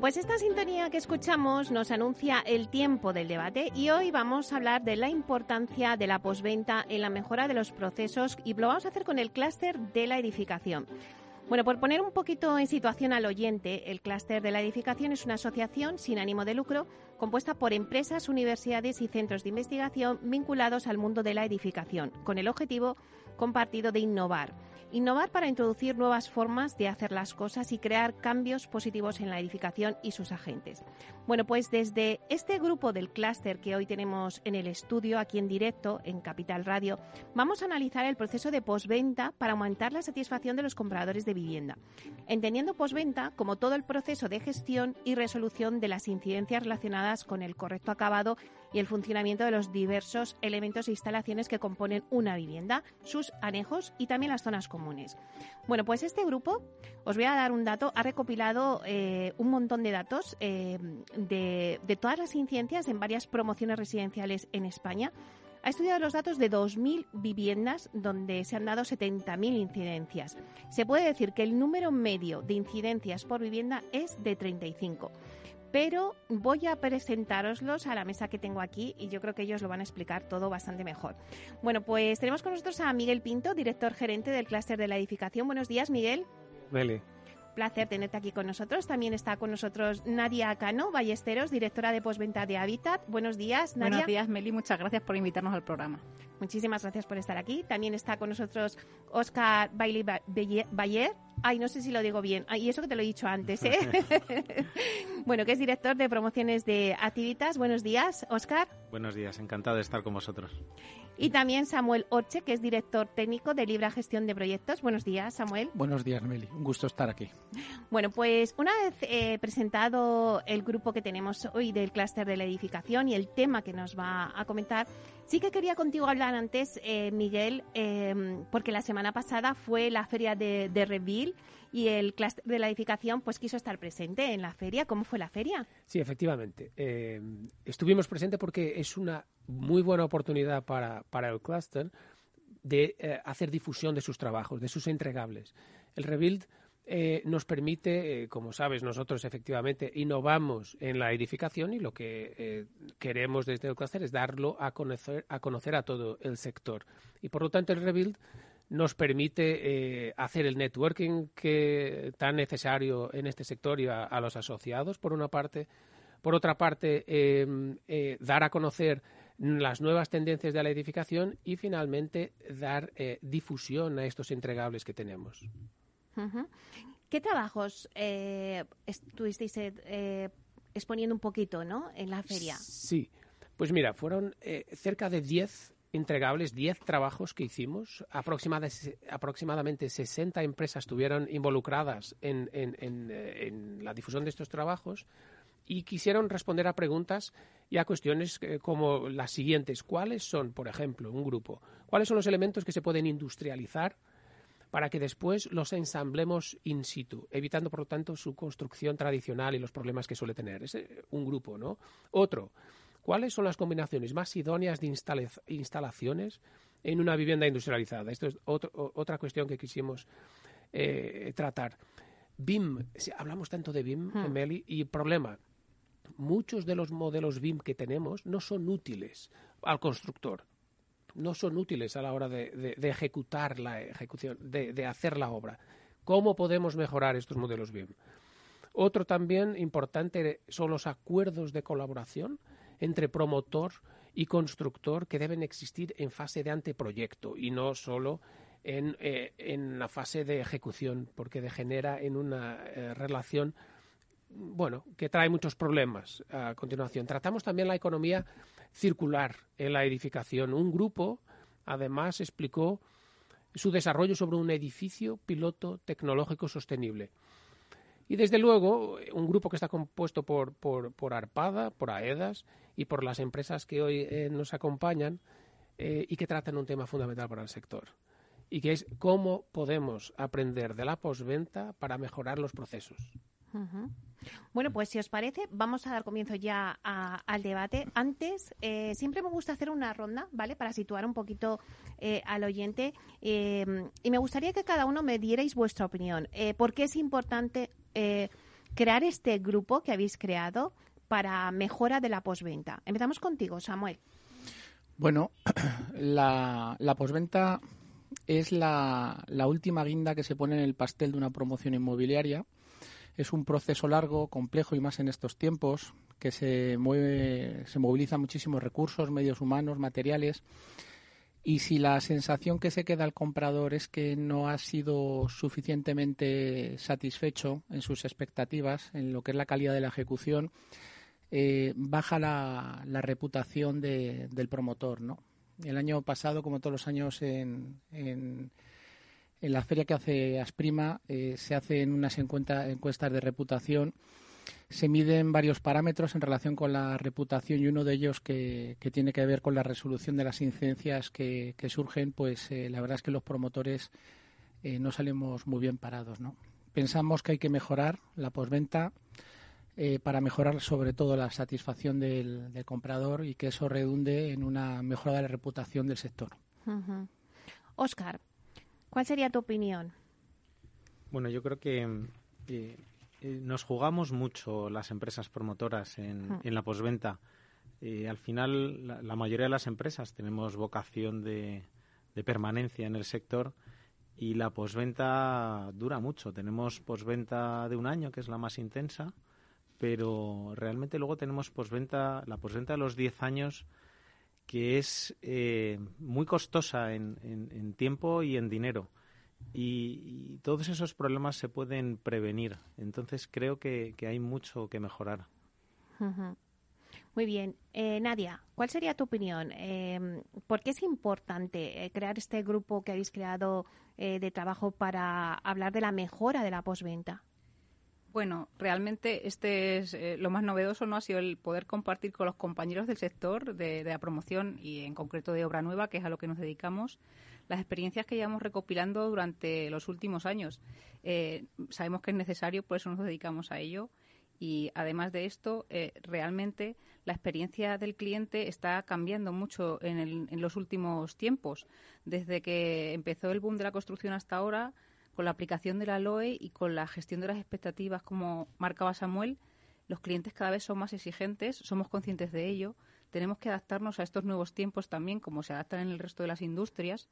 Pues esta sintonía que escuchamos nos anuncia el tiempo del debate y hoy vamos a hablar de la importancia de la posventa en la mejora de los procesos y lo vamos a hacer con el clúster de la edificación. Bueno, por poner un poquito en situación al oyente, el clúster de la edificación es una asociación sin ánimo de lucro compuesta por empresas, universidades y centros de investigación vinculados al mundo de la edificación, con el objetivo compartido de innovar Innovar para introducir nuevas formas de hacer las cosas y crear cambios positivos en la edificación y sus agentes. Bueno, pues desde este grupo del clúster que hoy tenemos en el estudio, aquí en directo, en Capital Radio, vamos a analizar el proceso de posventa para aumentar la satisfacción de los compradores de vivienda. Entendiendo posventa como todo el proceso de gestión y resolución de las incidencias relacionadas con el correcto acabado y el funcionamiento de los diversos elementos e instalaciones que componen una vivienda, sus anejos y también las zonas comunes. Bueno, pues este grupo, os voy a dar un dato, ha recopilado eh, un montón de datos eh, de, de todas las incidencias en varias promociones residenciales en España ha estudiado los datos de 2.000 viviendas donde se han dado 70.000 incidencias. Se puede decir que el número medio de incidencias por vivienda es de 35 pero voy a presentároslos a la mesa que tengo aquí y yo creo que ellos lo van a explicar todo bastante mejor. Bueno, pues tenemos con nosotros a Miguel Pinto, director gerente del clúster de la edificación. Buenos días, Miguel. Meli placer tenerte aquí con nosotros. También está con nosotros Nadia Cano, Ballesteros, directora de postventa de Habitat. Buenos días, Nadia. Buenos días, Meli. Muchas gracias por invitarnos al programa. Muchísimas gracias por estar aquí. También está con nosotros Oscar Bailey Bayer. Ay, no sé si lo digo bien. y eso que te lo he dicho antes, ¿eh? bueno, que es director de promociones de Activitas. Buenos días, Oscar. Buenos días, encantado de estar con vosotros. Y también Samuel Orche, que es director técnico de Libra Gestión de Proyectos. Buenos días, Samuel. Buenos días, Meli. Un gusto estar aquí. Bueno, pues una vez eh, presentado el grupo que tenemos hoy del clúster de la edificación y el tema que nos va a comentar, sí que quería contigo hablar antes, eh, Miguel, em, porque la semana pasada fue la feria de, de Reville y el clúster de la edificación pues quiso estar presente en la feria. ¿Cómo fue la feria? Sí, efectivamente. Em, estuvimos presentes porque es una muy buena oportunidad para, para el cluster de eh, hacer difusión de sus trabajos, de sus entregables. El Rebuild eh, nos permite, eh, como sabes, nosotros efectivamente innovamos en la edificación y lo que queremos desde el cluster es darlo a conocer, a conocer a todo el sector. Y por lo tanto el Rebuild nos permite hacer el networking que tan necesario en este sector y a los asociados, por una parte. Por otra parte, dar a conocer las nuevas tendencias de la edificación y finalmente dar eh, difusión a estos entregables que tenemos. ¿Qué trabajos eh, estuvisteis eh, exponiendo un poquito ¿no? en la feria? Sí, pues mira, fueron cerca de 10 entregables, 10 trabajos que hicimos. aproximadamente 60 empresas estuvieron involucradas en, en la difusión de estos trabajos y quisieron responder a preguntas y a cuestiones eh, como las siguientes. ¿Cuáles son, por ejemplo, un grupo? ¿Cuáles son los elementos que se pueden industrializar para que después los ensamblemos in situ, evitando, por lo tanto, su construcción tradicional y los problemas que suele tener? Es un grupo, ¿no? Otro, ¿cuáles son las combinaciones más idóneas de instalaciones en una vivienda industrializada? Esto es otra cuestión que quisimos eh, tratar. BIM, hablamos tanto de BIM, hmm. Meli, y problema, muchos de los modelos BIM que tenemos no son útiles al constructor, no son útiles a la hora de, ejecutar la ejecución, de, hacer la obra. ¿Cómo podemos mejorar estos modelos BIM? Otro también importante son los acuerdos de colaboración entre promotor y constructor que deben existir en fase de anteproyecto y no solo en, eh, en la fase de ejecución, porque degenera en una eh, relación bueno, que trae muchos problemas a continuación. Tratamos también la economía circular en la edificación. Un grupo, además, explicó su desarrollo sobre un edificio piloto tecnológico sostenible. Y desde luego, un grupo que está compuesto por, por, Arpada, por AEDAS y por las empresas que hoy eh, nos acompañan eh, y que tratan un tema fundamental para el sector. Y que es cómo podemos aprender de la posventa para mejorar los procesos. Bueno, pues si os parece, vamos a dar comienzo ya al debate. Antes, eh, siempre me gusta hacer una ronda, ¿vale? Para situar un poquito eh, al oyente. Em, y me gustaría que cada uno me dierais vuestra opinión. Eh, ¿Por qué es importante crear este grupo que habéis creado para mejora de la posventa? Empezamos contigo, Samuel. Bueno, la, la posventa es la, la última guinda que se pone en el pastel de una promoción inmobiliaria es un proceso largo, complejo y más en estos tiempos, que se mueve, se movilizan muchísimos recursos, medios humanos, materiales. Y si la sensación que se queda al comprador es que no ha sido suficientemente satisfecho en sus expectativas, en lo que es la calidad de la ejecución, eh, baja la, reputación del promotor. ¿no? El año pasado, como todos los años en la feria que hace Asprima eh, se hacen unas encuestas de reputación. Se miden varios parámetros en relación con la reputación y uno de ellos que, tiene que ver con la resolución de las incidencias que, surgen, pues eh, la verdad es que los promotores no salimos muy bien parados. ¿no? Pensamos que hay que mejorar la posventa para mejorar sobre todo la satisfacción del, comprador y que eso redunde en una mejora de la reputación del sector. Oscar, ¿Cuál sería tu opinión? Bueno, yo creo que eh, nos jugamos mucho las empresas promotoras en, la posventa. Eh, al final, la, mayoría de las empresas tenemos vocación de, permanencia en el sector y la posventa dura mucho. Tenemos posventa de un año, que es la más intensa, pero realmente luego tenemos posventa, la posventa de los 10 años que es eh, muy costosa en, tiempo y en dinero. Y, todos esos problemas se pueden prevenir. Entonces creo que, hay mucho que mejorar. Muy bien. Eh, Nadia, ¿cuál sería tu opinión? Eh, ¿Por qué es importante eh, crear este grupo que habéis creado de trabajo para hablar de la mejora de la postventa? Bueno, realmente este es eh, lo más novedoso, ¿no? Ha sido el poder compartir con los compañeros del sector de, la promoción y en concreto de obra nueva, que es a lo que nos dedicamos, las experiencias que llevamos recopilando durante los últimos años. Eh, sabemos que es necesario, por eso nos dedicamos a ello. Y además de esto, eh, realmente la experiencia del cliente está cambiando mucho en, en los últimos tiempos. Desde que empezó el boom de la construcción hasta ahora, con la aplicación de la LOE y con la gestión de las expectativas, como marcaba Samuel, los clientes cada vez son más exigentes, somos conscientes de ello, tenemos que adaptarnos a estos nuevos tiempos también, como se adaptan en el resto de las industrias,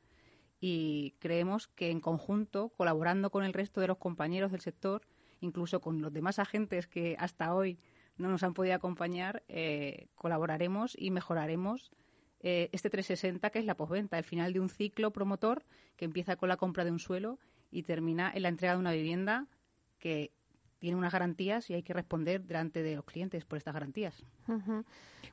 y creemos que en conjunto, colaborando con el resto de los compañeros del sector, incluso con los demás agentes que hasta hoy no nos han podido acompañar, eh, colaboraremos y mejoraremos eh, este 360, que es la posventa, el final de un ciclo promotor que empieza con la compra de un suelo y termina en la entrega de una vivienda que tiene unas garantías y hay que responder delante de los clientes por estas garantías.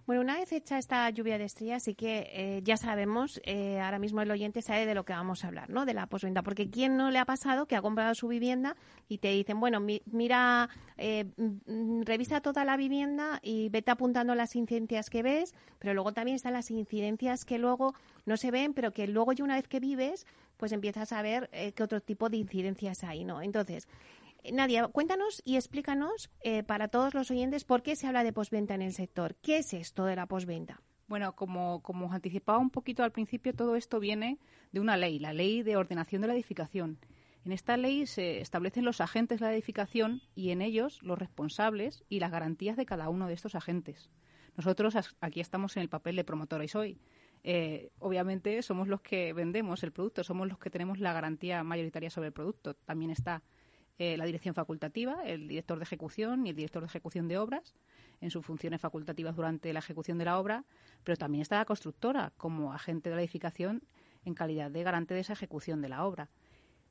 Bueno, una vez hecha esta lluvia de estrellas, sí que eh, ya sabemos, eh, ahora mismo el oyente sabe de lo que vamos a hablar, ¿no? De la posventa. Porque ¿quién no le ha pasado que ha comprado su vivienda y te dicen, bueno, mira, eh, mm, revisa toda la vivienda y vete apuntando las incidencias que ves, pero luego también están las incidencias que luego no se ven, pero que luego ya una vez que vives, pues empiezas a ver qué otro tipo de incidencias hay, ¿no? Entonces, Nadia, cuéntanos y explícanos eh, para todos los oyentes por qué se habla de posventa en el sector. ¿Qué es esto de la posventa? Bueno, como, como os anticipaba un poquito al principio, todo esto viene de una ley, la ley de ordenación de la edificación. En esta ley se establecen los agentes de la edificación y en ellos los responsables y las garantías de cada uno de estos agentes. Nosotros aquí estamos en el papel de promotora y soy. Eh, obviamente somos los que vendemos el producto, somos los que tenemos la garantía mayoritaria sobre el producto. También está eh, la dirección facultativa, el director de ejecución y el director de ejecución de obras. en sus funciones facultativas durante la ejecución de la obra, pero también está la constructora como agente de la edificación en calidad de garante de esa ejecución de la obra.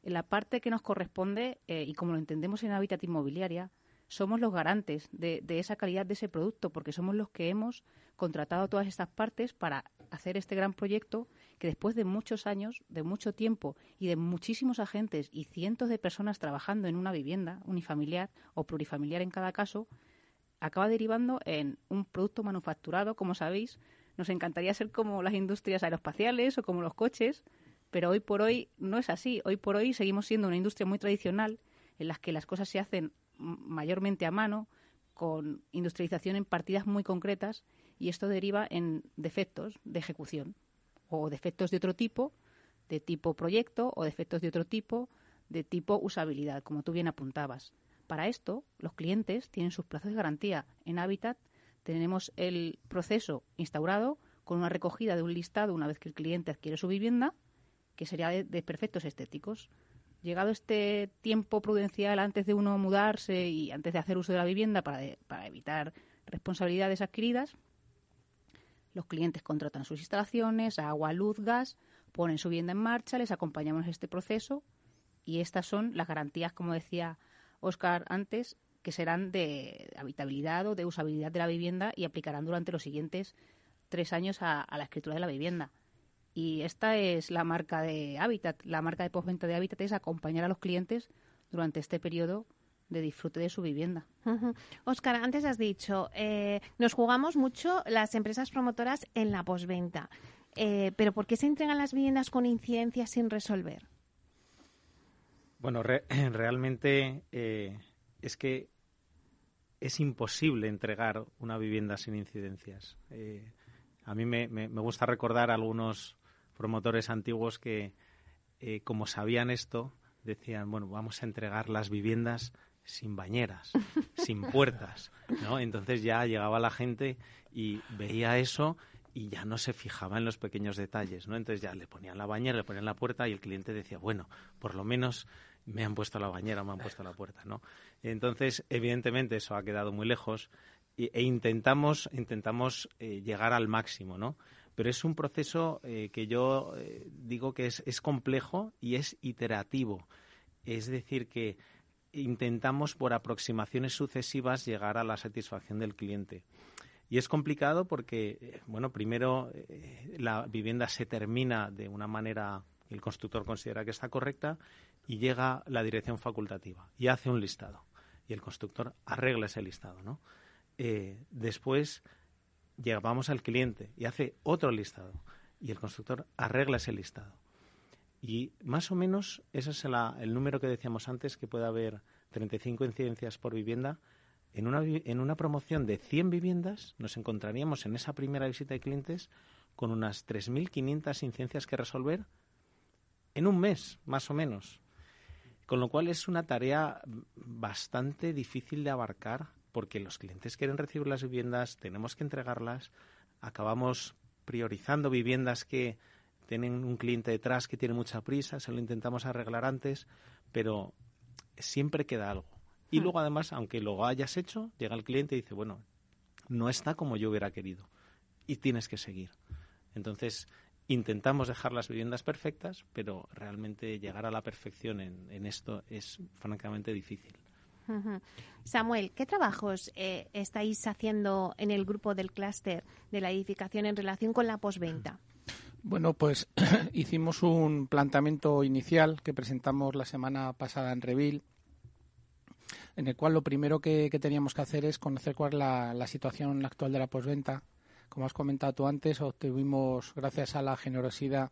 En la parte que nos corresponde, eh, y como lo entendemos en Hábitat Inmobiliaria, somos los garantes de, de, esa calidad de ese producto, porque somos los que hemos contratado todas estas partes para hacer este gran proyecto que después de muchos años, de mucho tiempo y de muchísimos agentes y cientos de personas trabajando en una vivienda unifamiliar o plurifamiliar en cada caso, acaba derivando en un producto manufacturado, como sabéis. Nos encantaría ser como las industrias aeroespaciales o como los coches, pero hoy por hoy no es así. Hoy por hoy seguimos siendo una industria muy tradicional en la que las cosas se hacen mayormente a mano, con industrialización en partidas muy concretas, y esto deriva en defectos de ejecución o defectos de otro tipo, de tipo proyecto o defectos de otro tipo, de tipo usabilidad, como tú bien apuntabas. Para esto, los clientes tienen sus plazos de garantía. En Habitat tenemos el proceso instaurado con una recogida de un listado una vez que el cliente adquiere su vivienda, que sería de, de perfectos estéticos. Llegado este tiempo prudencial antes de uno mudarse y antes de hacer uso de la vivienda para, evitar responsabilidades adquiridas, los clientes contratan sus instalaciones, agua, luz, gas, ponen su vivienda en marcha, les acompañamos en este proceso y estas son las garantías, como decía Oscar antes, que serán de habitabilidad o de usabilidad de la vivienda y aplicarán durante los siguientes tres años a, a la escritura de la vivienda. Y esta es la marca de Habitat. La marca de postventa de Habitat es acompañar a los clientes durante este periodo de disfrute de su vivienda. Uh Oscar, antes has dicho, eh, nos jugamos mucho las empresas promotoras en la posventa. Eh, pero ¿por qué se entregan las viviendas con incidencias sin resolver? Bueno, re realmente eh, es que es imposible entregar una vivienda sin incidencias. Eh, a mí me, me, me, gusta recordar a algunos promotores antiguos que, eh, como sabían esto, decían, bueno, vamos a entregar las viviendas sin bañeras, sin puertas, ¿no? Entonces ya llegaba la gente y veía eso y ya no se fijaba en los pequeños detalles, ¿no? Entonces ya le ponían la bañera, le ponían la puerta y el cliente decía, bueno, por lo menos me han puesto la bañera, me han puesto la puerta, ¿no? Entonces, evidentemente, eso ha quedado muy lejos e, e intentamos, intentamos eh, llegar al máximo, ¿no? Pero es un proceso eh, que yo eh, digo que es, es complejo y es iterativo. Es decir, que intentamos por aproximaciones sucesivas llegar a la satisfacción del cliente. Y es complicado porque, eh, bueno, primero eh, la vivienda se termina de una manera que el constructor considera que está correcta y llega la dirección facultativa y hace un listado. Y el constructor arregla ese listado, ¿no? Eh, después llegamos al cliente y hace otro listado y el constructor arregla ese listado. Y más o menos ese es el número que decíamos antes, que puede haber 35 incidencias por vivienda. En una, en una promoción de 100 viviendas nos encontraríamos en esa primera visita de clientes con unas 3.500 incidencias que resolver en un mes, más o menos. Con lo cual es una tarea bastante difícil de abarcar porque los clientes quieren recibir las viviendas, tenemos que entregarlas, acabamos priorizando viviendas que tienen un cliente detrás que tiene mucha prisa, se lo intentamos arreglar antes, pero siempre queda algo. Y luego, además, aunque lo hayas hecho, llega el cliente y dice, bueno, no está como yo hubiera querido. Y tienes que seguir. Entonces, intentamos dejar las viviendas perfectas, pero realmente llegar a la perfección en, en esto es francamente difícil. Uh -huh. Samuel, ¿qué trabajos eh, estáis haciendo en el grupo del clúster de la edificación en relación con la posventa? Bueno, pues hicimos un planteamiento inicial que presentamos la semana pasada en Reville, en el cual lo primero que, teníamos que hacer es conocer cuál es la, situación actual de la posventa. Como has comentado tú antes, obtuvimos, gracias a la generosidad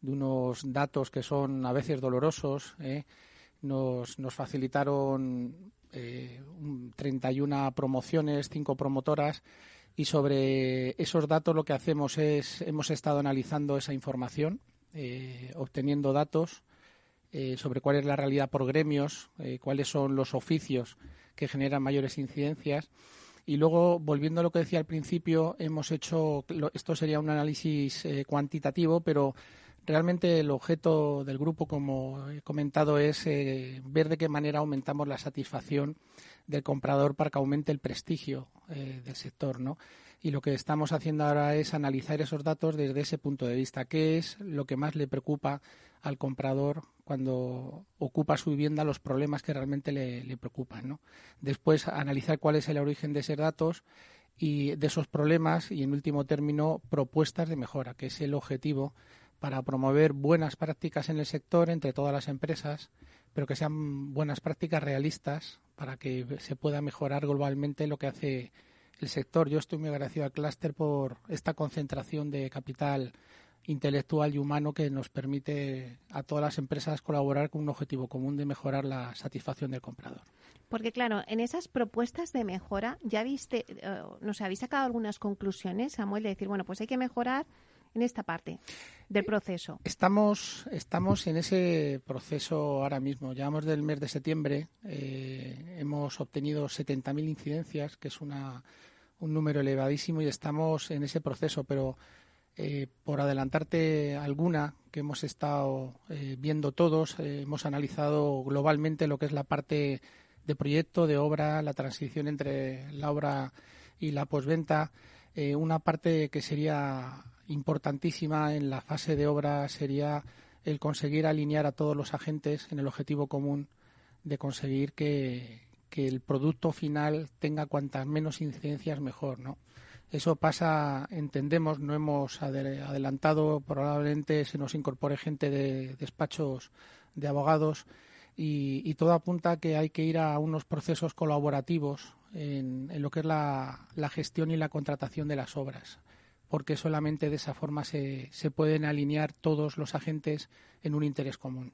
de unos datos que son a veces dolorosos, ¿eh? nos, nos, facilitaron eh, 31 promociones, cinco promotoras, y sobre esos datos lo que hacemos es, hemos estado analizando esa información, eh, obteniendo datos eh, sobre cuál es la realidad por gremios, eh, cuáles son los oficios que generan mayores incidencias. Y luego, volviendo a lo que decía al principio, hemos hecho, esto sería un análisis cuantitativo, pero Realmente el objeto del grupo, como he comentado, es ver de qué manera aumentamos la satisfacción del comprador para que aumente el prestigio eh, del sector, ¿no? Y lo que estamos haciendo ahora es analizar esos datos desde ese punto de vista. ¿Qué es lo que más le preocupa al comprador cuando ocupa su vivienda, los problemas que realmente le, le preocupan, ¿no? Después analizar cuál es el origen de esos datos y de esos problemas y, en último término, propuestas de mejora, que es el objetivo para promover buenas prácticas en el sector entre todas las empresas, pero que sean buenas prácticas realistas para que se pueda mejorar globalmente lo que hace el sector. Yo estoy muy agradecido al clúster por esta concentración de capital intelectual y humano que nos permite a todas las empresas colaborar con un objetivo común de mejorar la satisfacción del comprador. Porque claro, en esas propuestas de mejora ya viste, eh, no sé, habéis sacado algunas conclusiones, Samuel, de decir, bueno, pues hay que mejorar en esta parte del proceso? Estamos, estamos en ese proceso ahora mismo. Llevamos del mes de septiembre, eh, hemos obtenido 70.000 incidencias, que es una, un número elevadísimo, y estamos en ese proceso, pero eh, por adelantarte alguna que hemos estado eh, viendo todos, hemos analizado globalmente lo que es la parte de proyecto, de obra, la transición entre la obra y la posventa, una parte que sería importantísima en la fase de obra sería el conseguir alinear a todos los agentes en el objetivo común de conseguir que, el producto final tenga cuantas menos incidencias mejor, ¿no? Eso pasa, entendemos, no hemos adelantado, probablemente se nos incorpore gente de despachos de abogados y, todo apunta a que hay que ir a unos procesos colaborativos en, lo que es la, gestión y la contratación de las obras porque solamente de esa forma se, se pueden alinear todos los agentes en un interés común.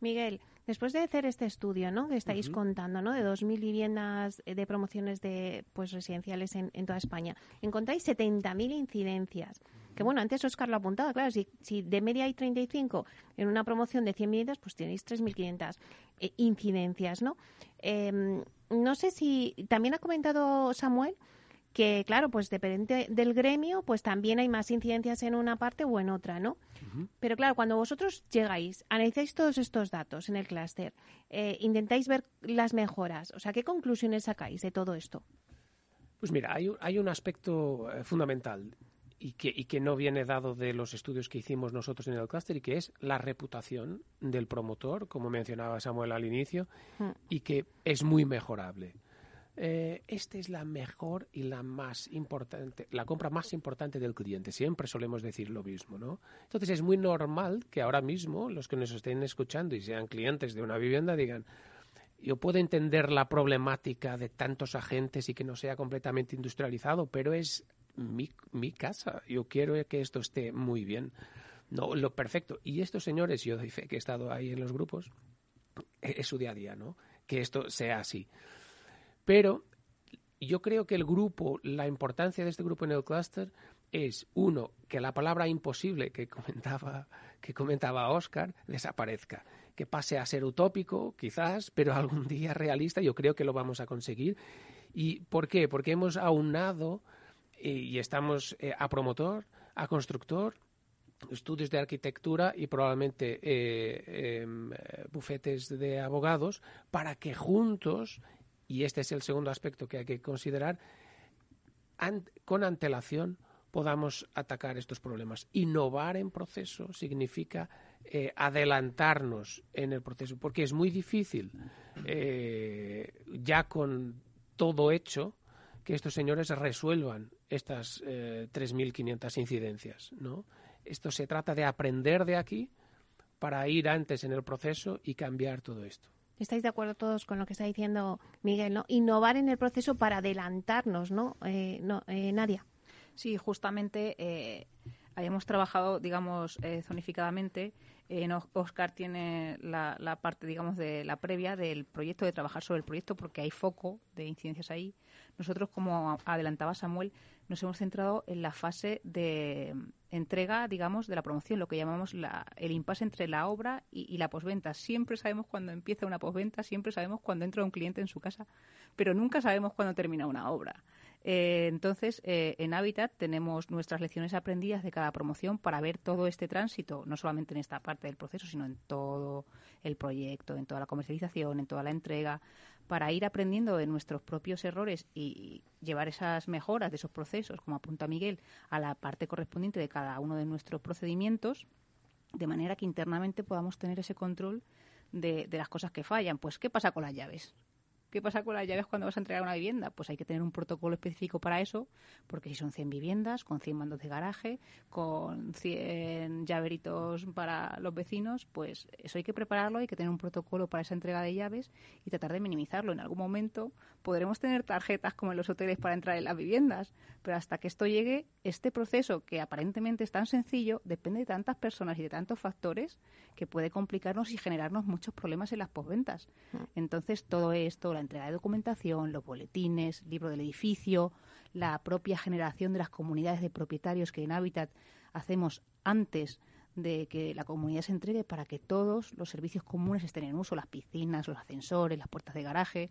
Miguel, después de hacer este estudio, ¿no? Que estáis contando, ¿no? De 2.000 viviendas eh, de promociones de pues residenciales en, en toda España, encontráis 70.000 incidencias. Que bueno, antes Oscar lo apuntaba, claro, si, si de media hay 35 en una promoción de 100 viviendas, pues tenéis 3.500 eh, incidencias, ¿no? Em, no sé si también ha comentado Samuel que claro, pues depende del gremio, pues también hay más incidencias en una parte o en otra, ¿no? Pero claro, cuando vosotros llegáis, analizáis todos estos datos en el clúster, eh, intentáis ver las mejoras, o sea, ¿qué conclusiones sacáis de todo esto? Pues mira, hay, hay un aspecto eh, fundamental y que, y que no viene dado de los estudios que hicimos nosotros en el clúster y que es la reputación del promotor, como mencionaba Samuel al inicio, mm. y que es muy mejorable eh, esta es la mejor y la más importante, la compra más importante del cliente. Siempre solemos decir lo mismo, ¿no? Entonces es muy normal que ahora mismo los que nos estén escuchando y sean clientes de una vivienda digan, yo puedo entender la problemática de tantos agentes y que no sea completamente industrializado, pero es mi, mi casa. Yo quiero que esto esté muy bien. No, lo perfecto. Y estos señores, yo que he estado ahí en los grupos, es su día a día, ¿no? Que esto sea así. Pero yo creo que el grupo, la importancia de este grupo en el clúster es, uno, que la palabra imposible que comentaba, que comentaba Oscar desaparezca, que pase a ser utópico, quizás, pero algún día realista, yo creo que lo vamos a conseguir. ¿Y por qué? Porque hemos aunado eh, y estamos eh, a promotor, a constructor, estudios de arquitectura y probablemente eh, em, bufetes de abogados para que juntos y este es el segundo aspecto que hay que considerar, con antelación podamos atacar estos problemas. Innovar en proceso significa eh, adelantarnos en el proceso, porque es muy difícil, eh, ya con todo hecho, que estos señores resuelvan estas 3.500 eh, incidencias. ¿no? Esto se trata de aprender de aquí para ir antes en el proceso y cambiar todo esto. ¿Estáis de acuerdo todos con lo que está diciendo Miguel? ¿no? Innovar en el proceso para adelantarnos, ¿no? Eh, no eh, Nadia. Sí, justamente eh, hayamos trabajado, digamos, eh, zonificadamente. Oscar tiene la, parte, digamos, de la previa del proyecto, de trabajar sobre el proyecto, porque hay foco de incidencias ahí. Nosotros, como adelantaba Samuel, nos hemos centrado en la fase de entrega, digamos, de la promoción, lo que llamamos la, el impasse entre la obra y, la posventa. Siempre sabemos cuándo empieza una posventa, siempre sabemos cuándo entra un cliente en su casa, pero nunca sabemos cuándo termina una obra. Eh, entonces, eh, en Habitat tenemos nuestras lecciones aprendidas de cada promoción para ver todo este tránsito, no solamente en esta parte del proceso, sino en todo el proyecto, en toda la comercialización, en toda la entrega, para ir aprendiendo de nuestros propios errores y llevar esas mejoras de esos procesos, como apunta Miguel, a la parte correspondiente de cada uno de nuestros procedimientos, de manera que internamente podamos tener ese control de, de las cosas que fallan. Pues, ¿qué pasa con las llaves? ¿Qué pasa con las llaves cuando vas a entregar una vivienda? Pues hay que tener un protocolo específico para eso, porque si son 100 viviendas, con 100 mandos de garaje, con 100 llaveritos para los vecinos, pues eso hay que prepararlo, hay que tener un protocolo para esa entrega de llaves y tratar de minimizarlo. En algún momento podremos tener tarjetas como en los hoteles para entrar en las viviendas, pero hasta que esto llegue, este proceso que aparentemente es tan sencillo depende de tantas personas y de tantos factores que puede complicarnos y generarnos muchos problemas en las posventas. Mm. Entonces, todo esto, la entrega de documentación, los boletines, libro del edificio, la propia generación de las comunidades de propietarios que en Habitat hacemos antes de que la comunidad se entregue para que todos los servicios comunes estén en uso, las piscinas, los ascensores, las puertas de garaje.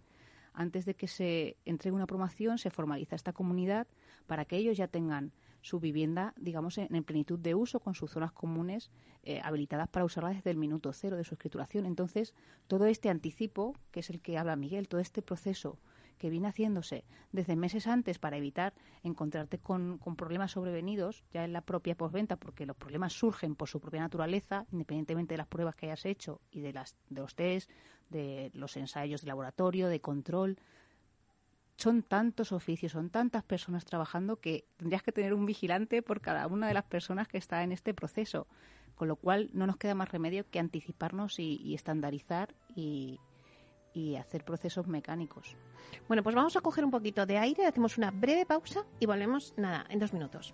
Antes de que se entregue una promoción, se formaliza esta comunidad para que ellos ya tengan su vivienda, digamos, en, plenitud de uso, con sus zonas comunes eh, habilitadas para usarla desde el minuto cero de su escrituración. Entonces, todo este anticipo, que es el que habla Miguel, todo este proceso que viene haciéndose desde meses antes para evitar encontrarte con, problemas sobrevenidos ya en la propia posventa, porque los problemas surgen por su propia naturaleza, independientemente de las pruebas que hayas hecho y de, las, de los test, de los ensayos de laboratorio, de control son tantos oficios, son tantas personas trabajando que tendrías que tener un vigilante por cada una de las personas que está en este proceso. Con lo cual no nos queda más remedio que anticiparnos y, estandarizar y, y hacer procesos mecánicos. Bueno, pues vamos a coger un poquito de aire, hacemos una breve pausa y volvemos, nada, en dos minutos.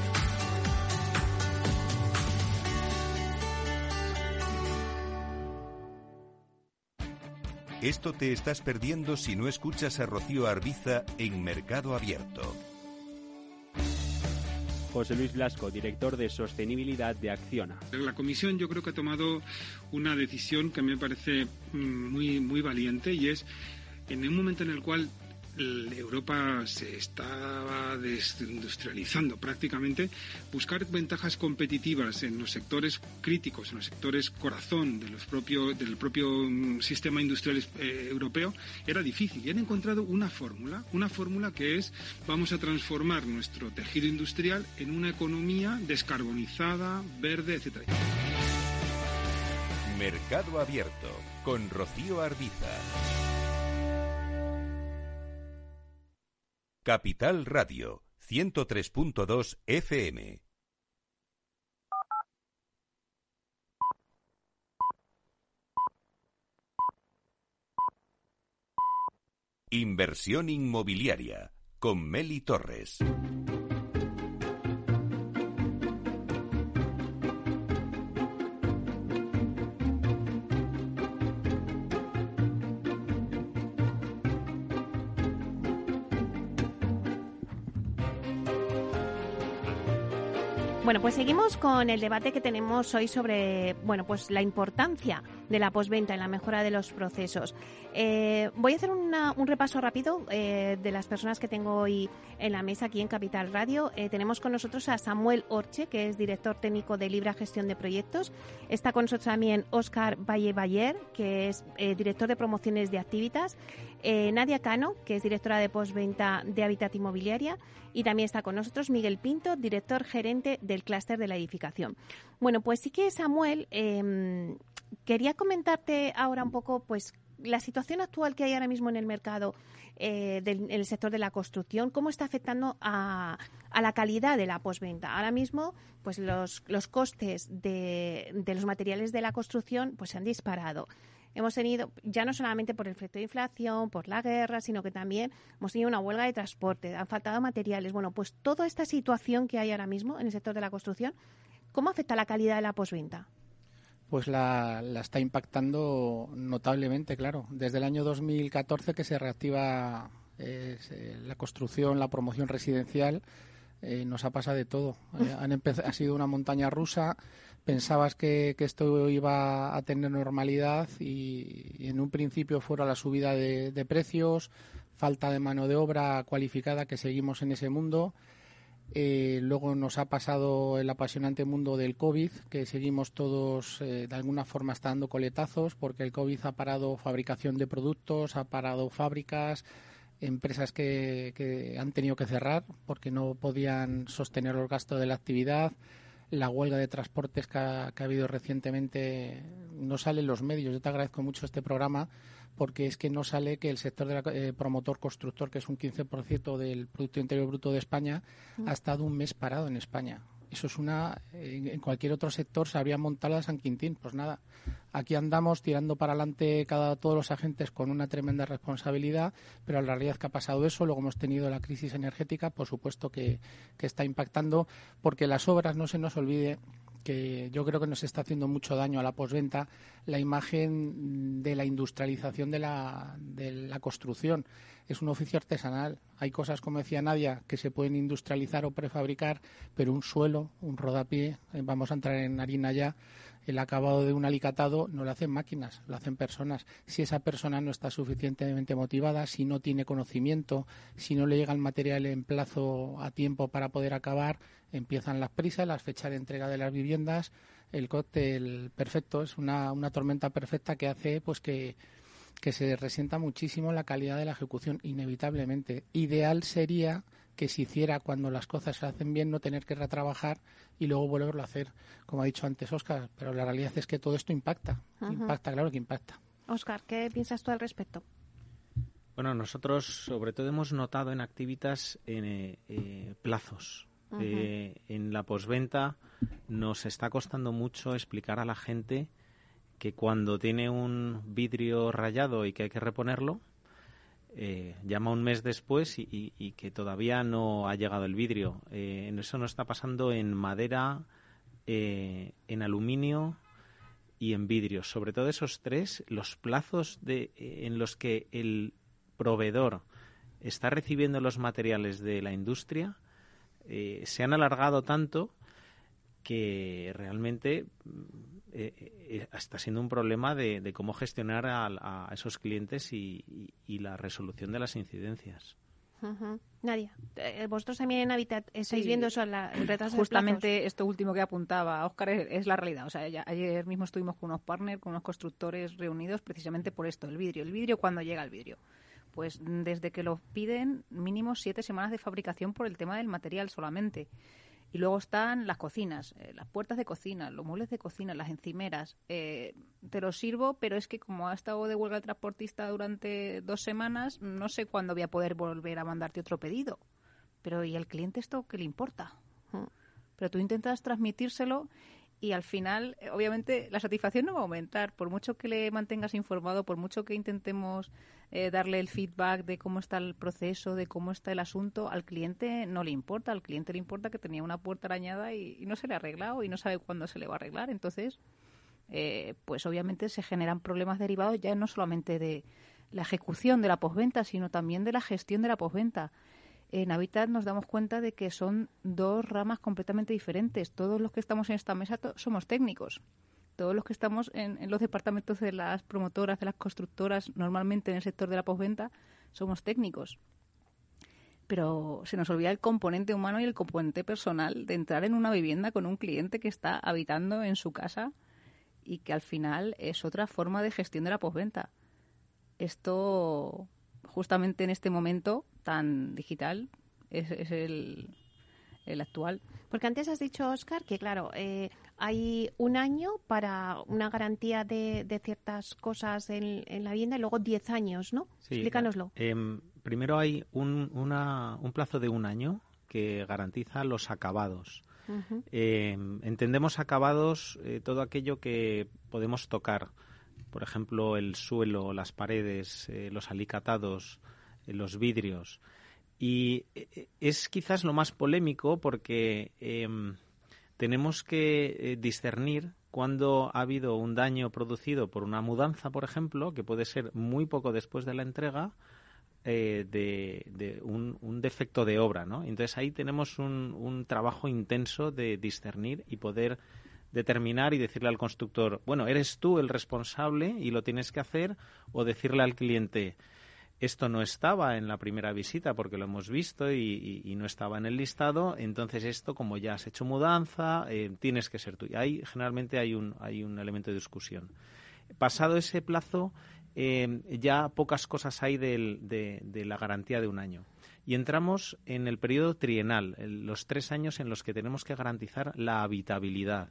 Esto te estás perdiendo si no escuchas a Rocío Arbiza en Mercado Abierto. José Luis Blasco, director de Sostenibilidad de Acciona. La comisión yo creo que ha tomado una decisión que me parece mm, muy, muy valiente y es en un momento en el cual Europa se estaba desindustrializando prácticamente, buscar ventajas competitivas en los sectores críticos, en los sectores corazón de los del propio mm, sistema industrial eh, europeo, era difícil. Y han encontrado una fórmula, una fórmula que es vamos a transformar nuestro tejido industrial en una economía descarbonizada, verde, etcétera. Mercado Abierto con Rocío Arbiza. Capital Radio 103.2 FM. Inversión inmobiliaria con Meli Torres. Pues seguimos con el debate que tenemos hoy sobre, bueno, pues la importancia de la posventa en la mejora de los procesos. Eh, voy a hacer un repaso rápido eh, de las personas que tengo hoy en la mesa aquí en Capital Radio. Eh, tenemos con nosotros a Samuel Orche, que es director técnico de Libra Gestión de Proyectos. Está con nosotros también Oscar Valle Bayer, que es director de promociones de Activitas. Nadia Cano, que es directora de postventa de Habitat Inmobiliaria. Y también está con nosotros Miguel Pinto, director gerente del clúster de la edificación. Bueno, pues sí que Samuel, em, quería comentarte ahora un poco, pues, la situación actual que hay ahora mismo en el mercado eh, del, en el sector de la construcción, cómo está afectando a, la calidad de la posventa. Ahora mismo, pues los, los costes de, de, los materiales de la construcción pues se han disparado hemos tenido, ya no solamente por el efecto de inflación, por la guerra, sino que también hemos tenido una huelga de transporte, han faltado materiales. Bueno, pues toda esta situación que hay ahora mismo en el sector de la construcción, ¿cómo afecta la calidad de la posventa? Pues la, está impactando notablemente, claro. Desde el año 2014 que se reactiva eh, la construcción, la promoción residencial, eh, nos ha pasado de todo. Eh, han ha sido una montaña rusa pensabas que, esto iba a tener normalidad y, en un principio fuera la subida de, precios, falta de mano de obra cualificada que seguimos en ese mundo. Eh, luego nos ha pasado el apasionante mundo del COVID, que seguimos todos eh, de alguna forma estando coletazos, porque el COVID ha parado fabricación de productos, ha parado fábricas, empresas que, que han tenido que cerrar porque no podían sostener los gastos de la actividad la huelga de transportes que ha, habido recientemente no sale en los medios. Yo te agradezco mucho este programa porque es que no sale que el sector de eh, promotor constructor, que es un 15% del Producto Interior Bruto de España, mm. ha estado un mes parado en España. Eso es una. En cualquier otro sector se habría montado la San Quintín. Pues nada, aquí andamos tirando para adelante cada todos los agentes con una tremenda responsabilidad, pero la realidad es que ha pasado eso. Luego hemos tenido la crisis energética, por supuesto que, que está impactando, porque las obras, no se nos olvide, que yo creo que nos está haciendo mucho daño a la posventa la imagen de la industrialización de la, de la construcción. Es un oficio artesanal. Hay cosas, como decía Nadia, que se pueden industrializar o prefabricar, pero un suelo, un rodapié, eh, vamos a entrar en harina ya, el acabado de un alicatado no lo hacen máquinas, lo hacen personas. Si esa persona no está suficientemente motivada, si no tiene conocimiento, si no le llega el material en plazo a tiempo para poder acabar, empiezan las prisas, las fechas de entrega de las viviendas, el cóctel perfecto, es una, una tormenta perfecta que hace pues que, que se resienta muchísimo la calidad de la ejecución, inevitablemente. Ideal sería que se hiciera cuando las cosas se hacen bien, no tener que retrabajar y luego volverlo a hacer, como ha dicho antes Oscar. Pero la realidad es que todo esto impacta. Impacta, claro que impacta. Oscar, ¿qué piensas tú al respecto? Bueno, nosotros sobre todo hemos notado en activitas en, eh, eh, plazos. Eh, en la posventa nos está costando mucho explicar a la gente que cuando tiene un vidrio rayado y que hay que reponerlo, eh, llama un mes después y, que todavía no ha llegado el vidrio. Eh, eso nos está pasando en madera, eh, en aluminio y en vidrio. Sobre todo esos tres, los plazos de, en los que el proveedor está recibiendo los materiales de la industria se han alargado tanto que realmente eh, eh, está siendo un problema de, cómo gestionar a, esos clientes y, la resolución de las incidencias. Nadia, eh, vosotros también en Habitat estáis viendo eso, la, Justamente esto último que apuntaba Óscar es, la realidad. O sea, ayer mismo estuvimos con unos partners, con unos constructores reunidos precisamente por esto, el vidrio. El vidrio, cuando llega el vidrio? Pues desde que lo piden, mínimo siete semanas de fabricación por el tema del material solamente. Y luego están las cocinas, eh, las puertas de cocina, los muebles de cocina, las encimeras. Eh, te lo sirvo, pero es que como ha estado de huelga el transportista durante dos semanas, no sé cuándo voy a poder volver a mandarte otro pedido. Pero ¿y al cliente esto qué le importa? Mm. Pero tú intentas transmitírselo y al final, eh, obviamente, la satisfacción no va a aumentar. Por mucho que le mantengas informado, por mucho que intentemos eh, darle el feedback de cómo está el proceso, de cómo está el asunto, al cliente no le importa. Al cliente le importa que tenía una puerta arañada y, no se le ha arreglado y no sabe cuándo se le va a arreglar. Entonces, eh, pues obviamente se generan problemas derivados ya no solamente de la ejecución de la posventa, sino también de la gestión de la posventa en Habitat nos damos cuenta de que son dos ramas completamente diferentes. Todos los que estamos en esta mesa somos técnicos. Todos los que estamos en, los departamentos de las promotoras, de las constructoras, normalmente en el sector de la posventa, somos técnicos. Pero se nos olvida el componente humano y el componente personal de entrar en una vivienda con un cliente que está habitando en su casa y que al final es otra forma de gestión de la posventa. Esto justamente en este momento tan digital es, el, el, actual. Porque antes has dicho, Oscar, que claro, eh, hay un año para una garantía de, de ciertas cosas en, en, la vivienda y luego 10 años, ¿no? Explícanoslo. Em, primero hay un, una, un plazo de un año que garantiza los acabados. Em, entendemos acabados eh, todo aquello que podemos tocar por ejemplo, el suelo, las paredes, eh, los alicatados, eh, los vidrios. Y eh, es quizás lo más polémico porque em, tenemos que discernir cuando ha habido un daño producido por una mudanza, por ejemplo, que puede ser muy poco después de la entrega, de, un, defecto de obra, ¿no? Entonces ahí tenemos un trabajo intenso de discernir y poder determinar y decirle al constructor, bueno, eres tú el responsable y lo tienes que hacer, o decirle al cliente, esto no estaba en la primera visita porque lo hemos visto y, no estaba en el listado, entonces esto, como ya has hecho mudanza, eh, tienes que ser tú. Y ahí generalmente hay un, hay un elemento de discusión. Pasado ese plazo, eh, ya pocas cosas hay de, de, la garantía de un año. Y entramos en el periodo trienal, los tres años en los que tenemos que garantizar la habitabilidad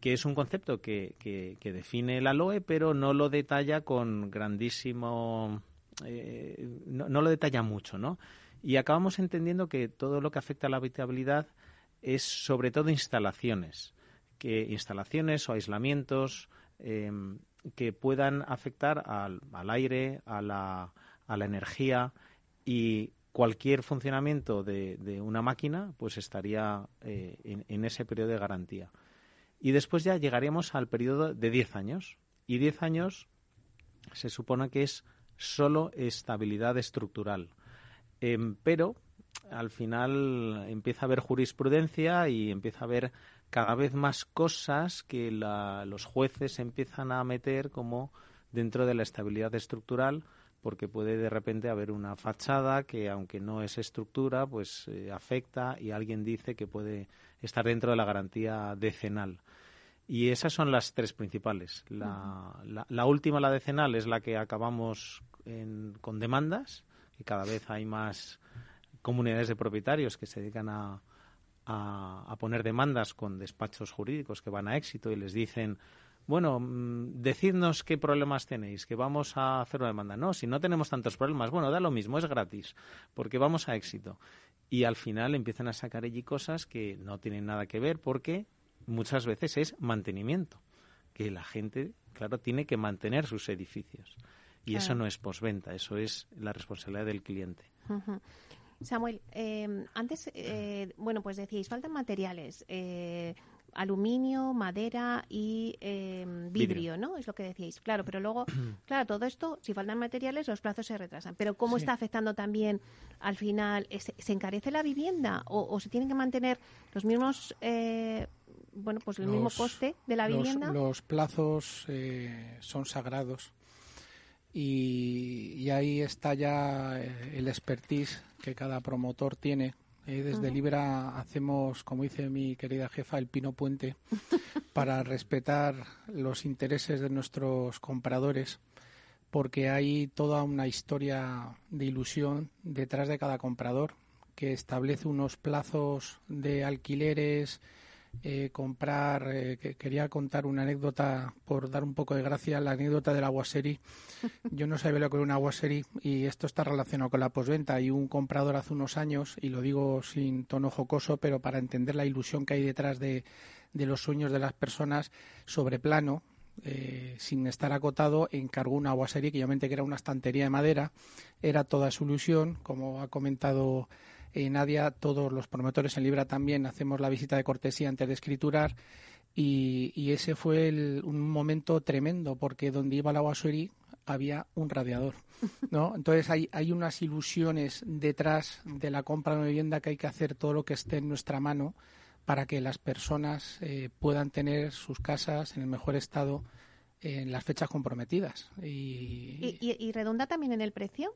que es un concepto que, que, define la LOE, pero no lo detalla con grandísimo. Eh, no, lo detalla mucho, ¿no? Y acabamos entendiendo que todo lo que afecta a la habitabilidad es sobre todo instalaciones, que instalaciones o aislamientos em, que puedan afectar al, aire, a la, a la energía y cualquier funcionamiento de, de una máquina pues estaría eh, en, en ese periodo de garantía. Y después ya llegaríamos al periodo de 10 años. Y 10 años se supone que es solo estabilidad estructural. Em, pero al final empieza a haber jurisprudencia y empieza a haber cada vez más cosas que los jueces empiezan a meter como dentro de la estabilidad estructural porque puede de repente haber una fachada que aunque no es estructura pues eh, afecta y alguien dice que puede estar dentro de la garantía decenal. Y esas son las tres principales. La, la, última, la decenal, es la que acabamos con demandas, y cada vez hay más comunidades de propietarios que se dedican a, a, poner demandas con despachos jurídicos que van a éxito y les dicen, bueno, mm, decidnos qué problemas tenéis, que vamos a hacer una demanda. No, si no tenemos tantos problemas, bueno, da lo mismo, es gratis, porque vamos a éxito. Y al final empiezan a sacar allí cosas que no tienen nada que ver porque muchas veces es mantenimiento, que la gente, claro, tiene que mantener sus edificios. Y eso no es posventa, eso es la responsabilidad del cliente. Samuel, eh, antes, eh, bueno, pues decíais, faltan materiales. Eh, aluminio, madera y em, vidrio, ¿no? Es lo que decíais. Claro, pero luego, claro, todo esto, si faltan materiales, los plazos se retrasan. Pero ¿cómo está afectando también al final? ¿Se, encarece la vivienda o, se tienen que mantener los mismos, eh, bueno, pues el mismo coste de la vivienda? Los plazos eh, son sagrados. Y, y, ahí está ya eh, el expertise que cada promotor tiene eh, desde Libra hacemos, como dice mi querida jefa, el pino puente para respetar los intereses de nuestros compradores, porque hay toda una historia de ilusión detrás de cada comprador que establece unos plazos de alquileres, eh, comprar. Eh, que quería contar una anécdota, por dar un poco de gracia, la anécdota del aguaseri. Yo no sabía lo que era un aguaseri y esto está relacionado con la posventa. Y un comprador hace unos años, y lo digo sin tono jocoso, pero para entender la ilusión que hay detrás de, de los sueños de las personas sobre plano, eh, sin estar acotado, encargó una aguaserie que obviamente que era una estantería de madera, era toda su ilusión, como ha comentado eh, Nadia, todos los promotores en Libra también hacemos la visita de cortesía antes de escriturar y, ese fue un momento tremendo porque donde iba la aguaserie había un radiador, ¿no? Entonces hay, hay unas ilusiones detrás de la compra de una vivienda que hay que hacer todo lo que esté en nuestra mano para que las personas eh, puedan tener sus casas en el mejor estado en las fechas comprometidas. ¿Y, y, redunda también en el precio?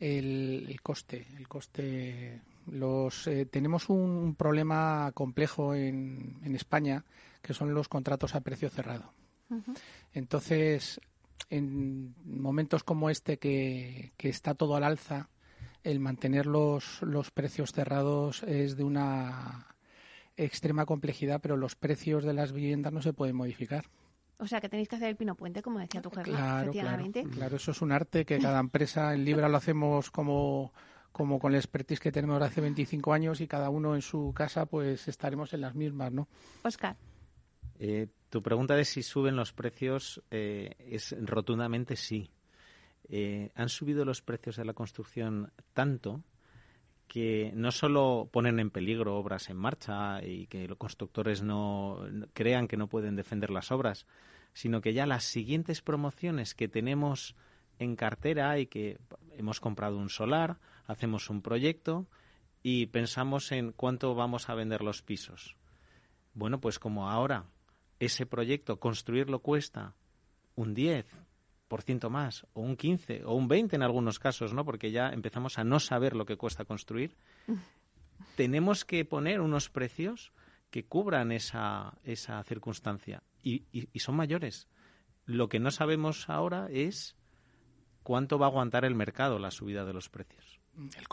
El, coste, el coste. Los eh, tenemos un problema complejo en, en, España que son los contratos a precio cerrado. Entonces, en momentos como este que, que está todo al alza, el mantener los, los precios cerrados es de una extrema complejidad, pero los precios de las viviendas no se pueden modificar. O sea, que tenéis que hacer el pino puente, como decía tu jefe. Claro, claro, eso es un arte que cada empresa en Libra lo hacemos como, como con el expertise que tenemos hace 25 años y cada uno en su casa pues estaremos en las mismas, ¿no? Oscar. Eh, tu pregunta de si suben los precios eh, es rotundamente sí. Eh, han subido los precios de la construcción tanto que no solo ponen en peligro obras en marcha y que los constructores no crean que no pueden defender las obras, sino que ya las siguientes promociones que tenemos en cartera y que hemos comprado un solar, hacemos un proyecto y pensamos en cuánto vamos a vender los pisos. Bueno, pues como ahora ese proyecto construirlo cuesta un 10, por ciento más, o un 15, o un 20 en algunos casos, ¿no? Porque ya empezamos a no saber lo que cuesta construir. Tenemos que poner unos precios que cubran esa, esa circunstancia y, y, son mayores. Lo que no sabemos ahora es cuánto va a aguantar el mercado la subida de los precios.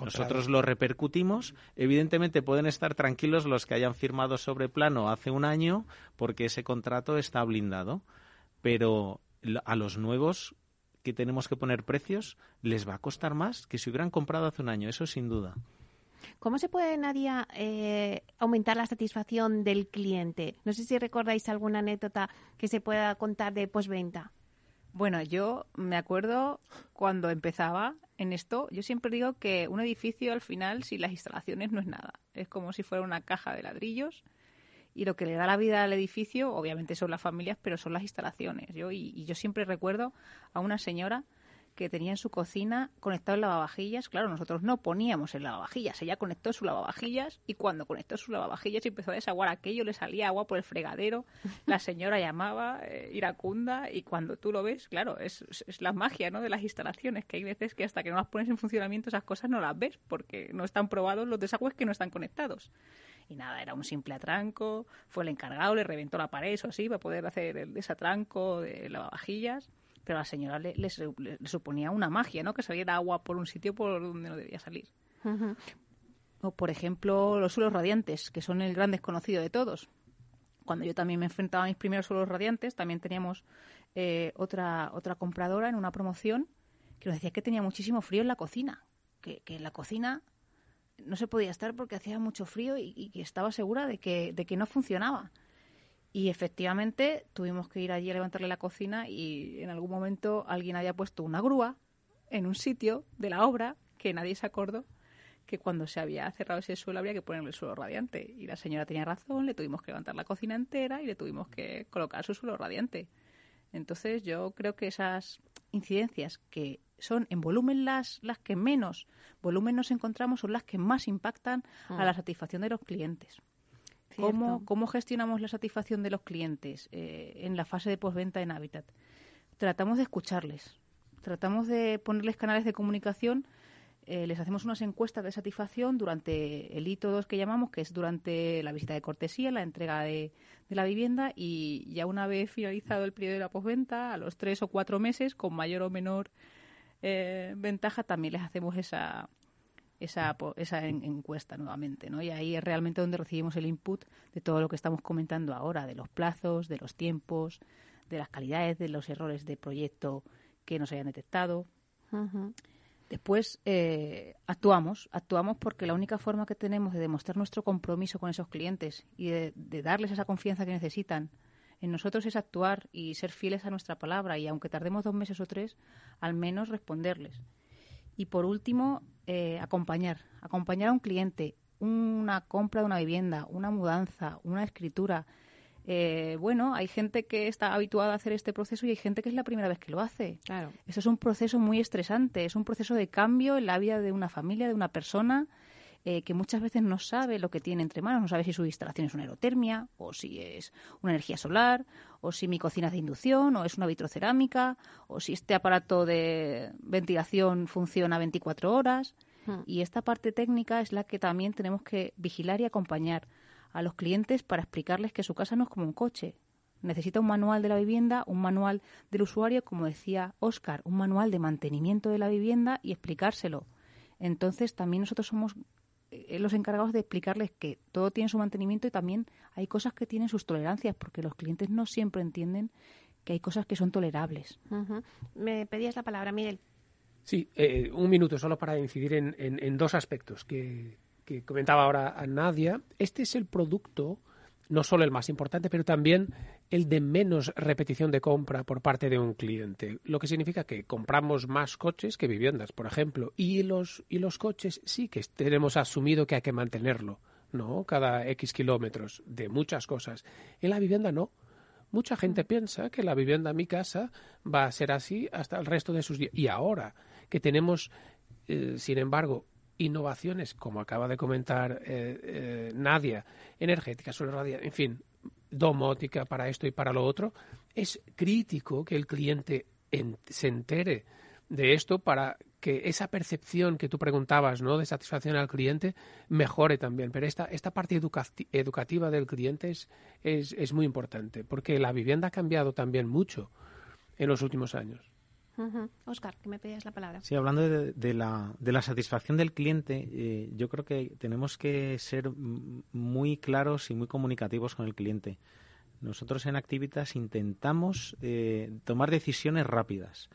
Nosotros lo repercutimos. Evidentemente pueden estar tranquilos los que hayan firmado sobre plano hace un año porque ese contrato está blindado. Pero a los nuevos que tenemos que poner precios les va a costar más que si hubieran comprado hace un año, eso sin duda. ¿Cómo se puede, Nadia, eh, aumentar la satisfacción del cliente? No sé si recordáis alguna anécdota que se pueda contar de posventa. Bueno, yo me acuerdo cuando empezaba en esto, yo siempre digo que un edificio al final, si las instalaciones no es nada, es como si fuera una caja de ladrillos y lo que le da la vida al edificio, obviamente son las familias, pero son las instalaciones. Yo y, yo siempre recuerdo a una señora que tenía en su cocina conectado el lavavajillas. Claro, nosotros no poníamos el lavavajillas, ella conectó su lavavajillas y cuando conectó su lavavajillas y empezó a desaguar aquello, le salía agua por el fregadero, la señora llamaba eh, iracunda y cuando tú lo ves, claro, es, es, la magia ¿no? de las instalaciones, que hay veces que hasta que no las pones en funcionamiento esas cosas no las ves porque no están probados los desagües que no están conectados. Y nada, era un simple atranco, fue el encargado, le reventó la pared, eso sí, para poder hacer el desatranco de lavavajillas pero a la señora le, suponía una magia, ¿no? Que saliera agua por un sitio por donde no debía salir. O, por ejemplo, los suelos radiantes, que son el gran desconocido de todos. Cuando yo también me enfrentaba a mis primeros suelos radiantes, también teníamos eh, otra, otra compradora en una promoción que nos decía que tenía muchísimo frío en la cocina, que, que en la cocina no se podía estar porque hacía mucho frío y, estaba segura de que, de que no funcionaba. Y efectivamente tuvimos que ir allí a levantarle la cocina y en algún momento alguien había puesto una grúa en un sitio de la obra que nadie se acordó que cuando se había cerrado ese suelo habría que ponerle el suelo radiante. Y la señora tenía razón, le tuvimos que levantar la cocina entera y le tuvimos que colocar su suelo radiante. Entonces yo creo que esas incidencias que son en volumen las, las que menos volumen nos encontramos son las que más impactan a la mm. satisfacción de los clientes. ¿Cómo, ¿Cómo, gestionamos la satisfacción de los clientes eh, en la fase de postventa en Habitat? Tratamos de escucharles, tratamos de ponerles canales de comunicación, eh, les hacemos unas encuestas de satisfacción durante el hito 2 que llamamos, que es durante la visita de cortesía, la entrega de, la vivienda y ya una vez finalizado el periodo de la postventa, a los tres o cuatro meses, con mayor o menor eh, ventaja, también les hacemos esa, esa, esa encuesta nuevamente, ¿no? Y ahí es realmente donde recibimos el input de todo lo que estamos comentando ahora, de los plazos, de los tiempos, de las calidades, de los errores de proyecto que nos hayan detectado. Después eh, actuamos, actuamos porque la única forma que tenemos de demostrar nuestro compromiso con esos clientes y de, darles esa confianza que necesitan en nosotros es actuar y ser fieles a nuestra palabra y aunque tardemos dos meses o tres, al menos responderles. Y por último, eh, acompañar, acompañar a un cliente, una compra de una vivienda, una mudanza, una escritura. Eh, bueno, hay gente que está habituada a hacer este proceso y hay gente que es la primera vez que lo hace. Claro. Eso es un proceso muy estresante, es un proceso de cambio en la vida de una familia, de una persona eh, que muchas veces no sabe lo que tiene entre manos, no sabe si su instalación es una aerotermia o si es una energía solar o si mi cocina es de inducción o es una vitrocerámica o si este aparato de ventilación funciona 24 horas. Hmm. Y esta parte técnica es la que también tenemos que vigilar y acompañar a los clientes para explicarles que su casa no es como un coche. Necesita un manual de la vivienda, un manual del usuario, como decía Oscar, un manual de mantenimiento de la vivienda y explicárselo. Entonces también nosotros somos eh, los encargados de explicarles que todo tiene su mantenimiento y también hay cosas que tienen sus tolerancias, porque los clientes no siempre entienden que hay cosas que son tolerables. Me pedías la palabra, Miguel. Sí, eh, un minuto solo para incidir en, en, dos aspectos que, que, comentaba ahora a Nadia. Este es el producto no solo el más importante, pero también el de menos repetición de compra por parte de un cliente. Lo que significa que compramos más coches que viviendas, por ejemplo. Y los, y los coches sí que tenemos asumido que hay que mantenerlo, ¿no? Cada X kilómetros de muchas cosas. En la vivienda no. Mucha gente piensa que la vivienda, mi casa, va a ser así hasta el resto de sus días. Y ahora que tenemos, eh, sin embargo, innovaciones, como acaba de comentar eh, eh, Nadia, energética, solar en fin, domótica para esto y para lo otro, es crítico que el cliente se entere de esto para que esa percepción que tú preguntabas, ¿no? De satisfacción al cliente mejore también. Pero esta, esta parte educativa del cliente es, es muy importante, porque la vivienda ha cambiado también mucho en los últimos años. Oscar, que me pedías la palabra. Sí, hablando de, la, de la, satisfacción del cliente, eh, yo creo que tenemos que ser muy claros y muy comunicativos con el cliente. Nosotros en Activitas intentamos eh, tomar decisiones rápidas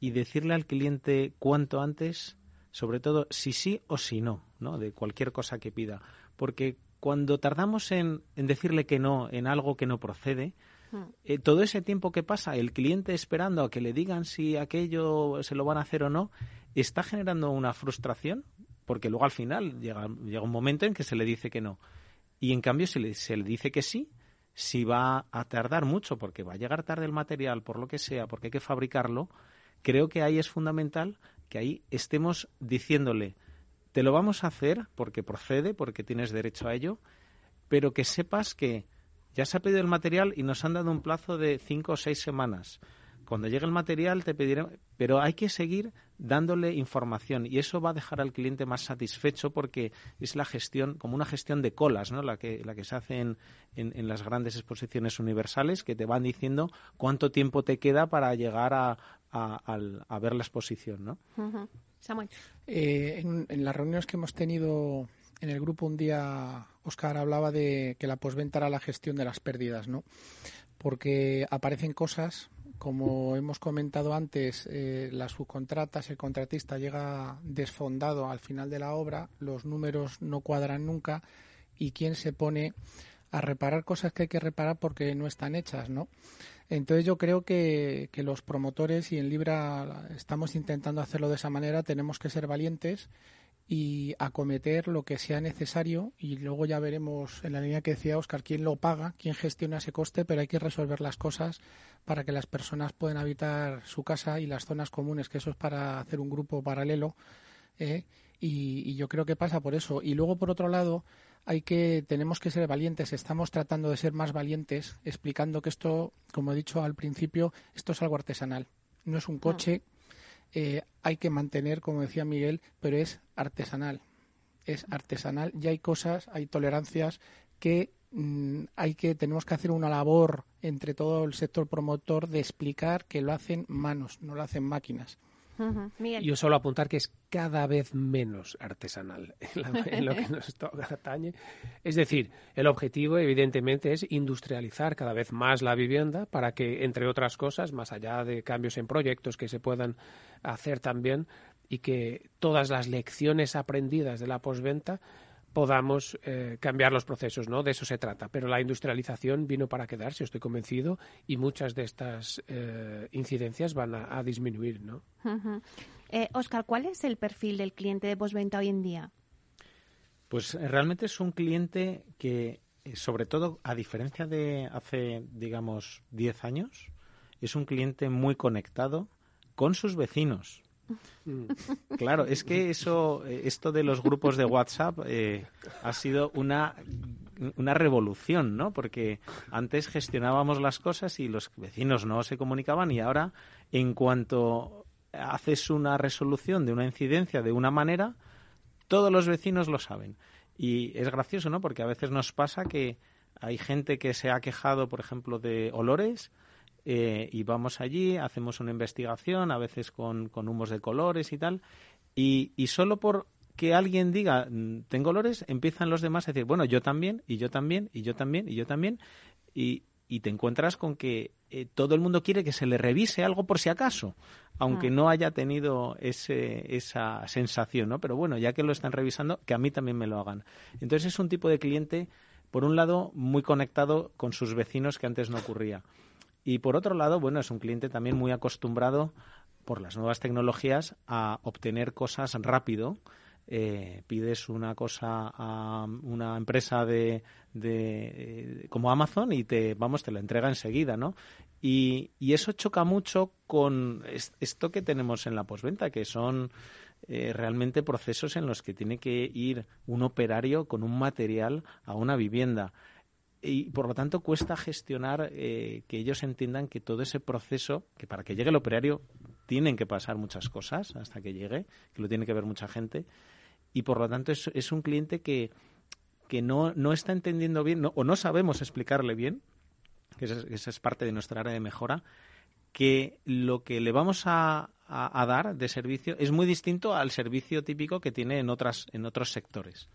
y decirle al cliente cuanto antes, sobre todo si sí o si no, ¿no? de cualquier cosa que pida. Porque cuando tardamos en, en decirle que no en algo que no procede, eh, todo ese tiempo que pasa el cliente esperando a que le digan si aquello se lo van a hacer o no, está generando una frustración, porque luego al final llega, llega un momento en que se le dice que no. Y en cambio, si le, se le dice que sí, si va a tardar mucho, porque va a llegar tarde el material, por lo que sea, porque hay que fabricarlo, creo que ahí es fundamental que ahí estemos diciéndole, te lo vamos a hacer porque procede, porque tienes derecho a ello, pero que sepas que ya se ha pedido el material y nos han dado un plazo de cinco o seis semanas. Cuando llegue el material te pediré, pero hay que seguir dándole información y eso va a dejar al cliente más satisfecho porque es la gestión, como una gestión de colas, ¿no? La que, la que se hace en, en, las grandes exposiciones universales que te van diciendo cuánto tiempo te queda para llegar a, a, ver la exposición, ¿no? Samuel. Eh, en, en las reuniones que hemos tenido en el grupo un día Oscar hablaba de que la posventa era la gestión de las pérdidas, ¿no? Porque aparecen cosas, como hemos comentado antes, eh, las subcontratas, el contratista llega desfondado al final de la obra, los números no cuadran nunca y quién se pone a reparar cosas que hay que reparar porque no están hechas, ¿no? Entonces yo creo que, que los promotores y en Libra estamos intentando hacerlo de esa manera, tenemos que ser valientes y acometer lo que sea necesario y luego ya veremos en la línea que decía Oscar quién lo paga, quién gestiona ese coste, pero hay que resolver las cosas para que las personas puedan habitar su casa y las zonas comunes, que eso es para hacer un grupo paralelo. ¿eh? Y, yo creo que pasa por eso. Y luego, por otro lado, hay que tenemos que ser valientes. Estamos tratando de ser más valientes, explicando que esto, como he dicho al principio, esto es algo artesanal. No es un coche, eh, hay que mantener, como decía Miguel, pero es artesanal. Es artesanal y hay cosas, hay tolerancias que mm, hay que tenemos que hacer una labor entre todo el sector promotor de explicar que lo hacen manos, no lo hacen máquinas. Yo solo apuntar que es cada vez menos artesanal en, lo que nos atañe. Es decir, el objetivo evidentemente es industrializar cada vez más la vivienda para que, entre otras cosas, más allá de cambios en proyectos que se puedan hacer también y que todas las lecciones aprendidas de la posventa podamos eh, cambiar los procesos, ¿no? De eso se trata. Pero la industrialización vino para quedarse, estoy convencido, y muchas de estas eh, incidencias van a, disminuir, ¿no? Oscar, eh, ¿cuál es el perfil del cliente de postventa hoy en día? Pues realmente es un cliente que, sobre todo, a diferencia de hace, digamos, 10 años, es un cliente muy conectado con sus vecinos. Mm. Claro, es que eso, eh, esto de los grupos de WhatsApp eh, ha sido una, una revolución, ¿no? Porque antes gestionábamos las cosas y los vecinos no se comunicaban y ahora, en cuanto haces una resolución de una incidencia de una manera, todos los vecinos lo saben. Y es gracioso, ¿no? Porque a veces nos pasa que hay gente que se ha quejado, por ejemplo, de olores eh, y vamos allí, hacemos una investigación, a veces con, humos de colores y tal, y, y solo por que alguien diga mm, tengo olores, empiezan los demás a decir, bueno, yo también, y yo también, y yo también, y yo también, y, y te encuentras con que eh, todo el mundo quiere que se le revise algo por si acaso, aunque mm. no haya tenido ese, esa sensación, ¿no? Pero bueno, ya que lo están revisando, que a mí también me lo hagan. Entonces es un tipo de cliente, por un lado, muy conectado con sus vecinos que antes no ocurría. Y por otro lado, bueno, es un cliente también muy acostumbrado por las nuevas tecnologías a obtener cosas rápido. Eh, pides una cosa a una empresa de, de, como Amazon y te vamos te la entrega enseguida no y, y eso choca mucho con esto que tenemos en la posventa que son eh, realmente procesos en los que tiene que ir un operario con un material a una vivienda y por lo tanto cuesta gestionar eh, que ellos entiendan que todo ese proceso, que para que llegue el operario tienen que pasar muchas cosas hasta que llegue, que lo tiene que ver mucha gente, y por lo tanto es, es un cliente que, que no, no está entendiendo bien o no sabemos explicarle bien, que esa es parte de nuestra área de mejora, que lo que le vamos a, a, dar de servicio es muy distinto al servicio típico que tiene en otras en otros sectores.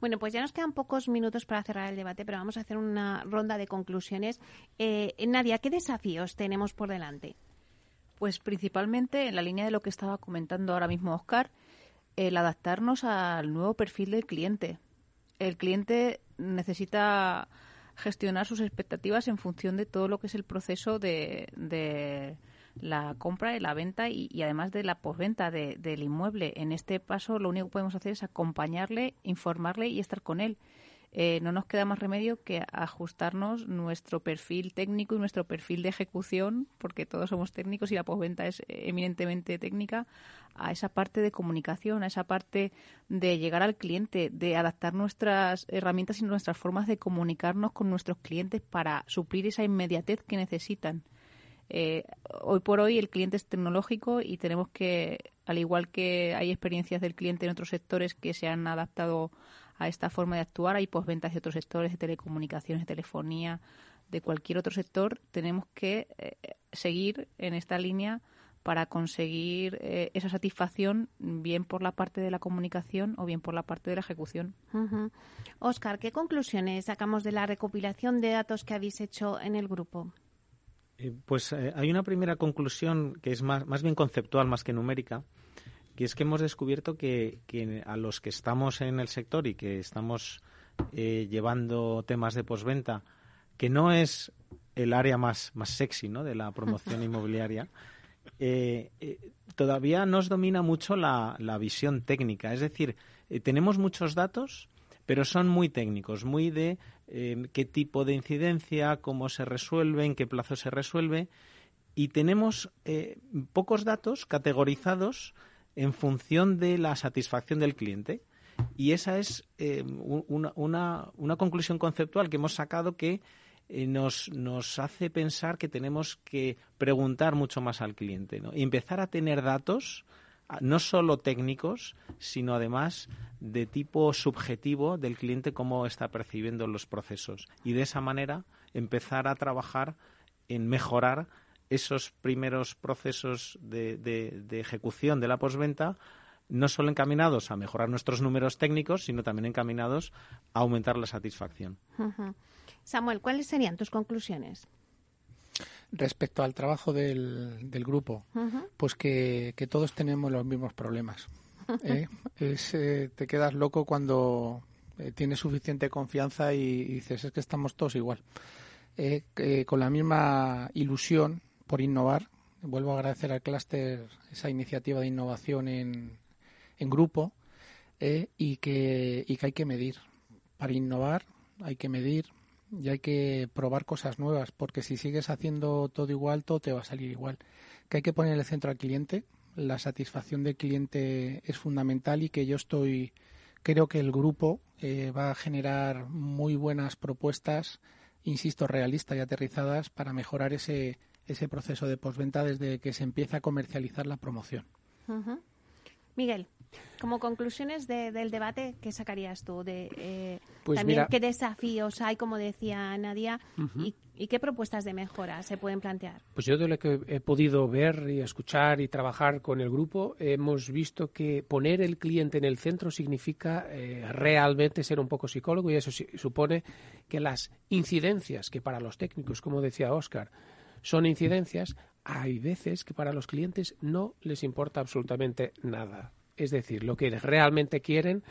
Bueno, pues ya nos quedan pocos minutos para cerrar el debate, pero vamos a hacer una ronda de conclusiones. Eh, Nadia, ¿qué desafíos tenemos por delante? Pues principalmente en la línea de lo que estaba comentando ahora mismo Oscar, el adaptarnos al nuevo perfil del cliente. El cliente necesita gestionar sus expectativas en función de todo lo que es el proceso de la compra y la venta y, además de la posventa del inmueble. En este paso lo único que podemos hacer es acompañarle, informarle y estar con él. Eh, no nos queda más remedio que ajustarnos nuestro perfil técnico y nuestro perfil de ejecución, porque todos somos técnicos y la posventa es eminentemente técnica, a esa parte de comunicación, a esa parte de llegar al cliente, de adaptar nuestras herramientas y nuestras formas de comunicarnos con nuestros clientes para suplir esa inmediatez que necesitan. Eh, hoy por hoy el cliente es tecnológico y tenemos que, al igual que hay experiencias del cliente en otros sectores que se han adaptado a esta forma de actuar, hay posventas de otros sectores, de telecomunicaciones, de telefonía, de cualquier otro sector, tenemos que eh, seguir en esta línea para conseguir eh, esa satisfacción bien por la parte de la comunicación o bien por la parte de la ejecución. Oscar, ¿qué conclusiones sacamos de la recopilación de datos que habéis hecho en el grupo? Eh, pues eh, hay una primera conclusión que es más, más bien conceptual más que numérica, que es que hemos descubierto que, a los que estamos en el sector y que estamos eh, llevando temas de posventa, que no es el área más, más sexy ¿no? de la promoción inmobiliaria, todavía nos domina mucho la, la visión técnica. Es decir, tenemos muchos datos, pero son muy técnicos, muy de eh, qué tipo de incidencia, cómo se resuelve, en qué plazo se resuelve. Y tenemos eh, pocos datos categorizados en función de la satisfacción del cliente. Y esa es eh, una, una, conclusión conceptual que hemos sacado que nos, nos, hace pensar que tenemos que preguntar mucho más al cliente y empezar a tener datos no solo técnicos, sino además de tipo subjetivo del cliente, cómo está percibiendo los procesos. Y de esa manera empezar a trabajar en mejorar esos primeros procesos de, ejecución de la posventa no solo encaminados a mejorar nuestros números técnicos, sino también encaminados a aumentar la satisfacción. Samuel, ¿cuáles serían tus conclusiones? Respecto al trabajo del, grupo, pues que, todos tenemos los mismos problemas. ¿eh? Eh, te quedas loco cuando eh, tienes suficiente confianza y, dices, es que estamos todos igual. con la misma ilusión por innovar, vuelvo a agradecer al clúster esa iniciativa de innovación en, en grupo y, que, y que hay que medir. Para innovar hay que medir, y hay que probar cosas nuevas, porque si sigues haciendo todo igual, todo te va a salir igual. Que hay que poner el centro al cliente, la satisfacción del cliente es fundamental y que yo estoy, creo que el grupo eh, va a generar muy buenas propuestas, insisto, realistas y aterrizadas para mejorar ese, ese proceso de postventa desde que se empieza a comercializar la promoción. Miguel. Como conclusiones del debate, ¿qué sacarías tú? De, eh, pues también qué desafíos hay, como decía Nadia, y, qué propuestas de mejora se pueden plantear. Pues yo de lo que he podido ver y escuchar y trabajar con el grupo, hemos visto que poner el cliente en el centro significa eh, realmente ser un poco psicólogo y eso supone que las incidencias que para los técnicos, como decía Oscar, son incidencias, hay veces que para los clientes no les importa absolutamente nada. Es decir, lo que realmente quieren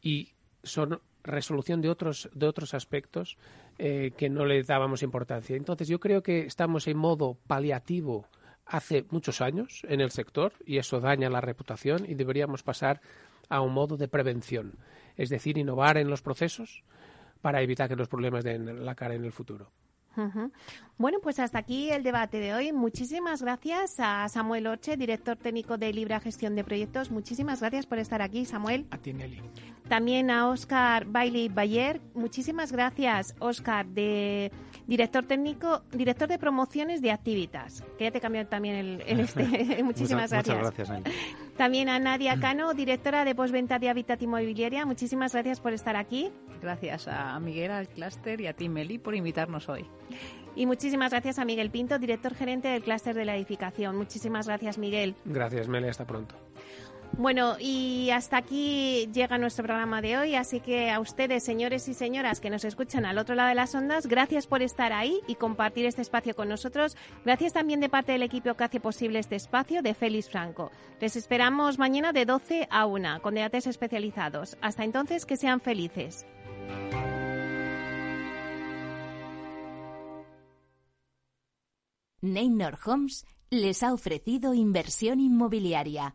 y son resolución de otros, de otros aspectos eh, que no le dábamos importancia. Entonces, yo creo que estamos en modo paliativo hace muchos años en el sector y eso daña la reputación y deberíamos pasar a un modo de prevención, es decir, innovar en los procesos para evitar que los problemas den la cara en el futuro. Bueno, pues hasta aquí el debate de hoy. Muchísimas gracias a Samuel Orche, director técnico de Libra Gestión de Proyectos. Muchísimas gracias por estar aquí, Samuel. A ti, Nelly. También a Oscar Bailey Bayer. Muchísimas gracias, Oscar, de director técnico, director de promociones de Activitas. Que ya te cambió también el, este. muchísimas gracias. Muchas gracias, También a Nadia Cano, directora de postventa de Habitat Inmobiliaria. Muchísimas gracias por estar aquí. Gracias a Miguel, al Cluster y a ti, Meli, por invitarnos hoy. Y muchísimas gracias a Miguel Pinto, director gerente del clúster de la edificación. Muchísimas gracias, Miguel. Gracias, Meli. Hasta pronto. Bueno, y hasta aquí llega nuestro programa de hoy, así que a ustedes, señores y señoras que nos escuchan al otro lado de las ondas, gracias por estar ahí y compartir este espacio con nosotros. Gracias también de parte del equipo que hace posible este espacio de Félix Franco. Les esperamos mañana de 12 a 1 con debates especializados. Hasta entonces, que sean felices. Neynor Homes les ha ofrecido inversión inmobiliaria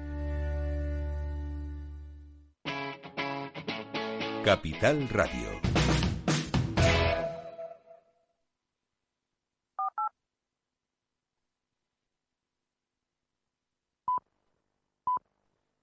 Capital Radio.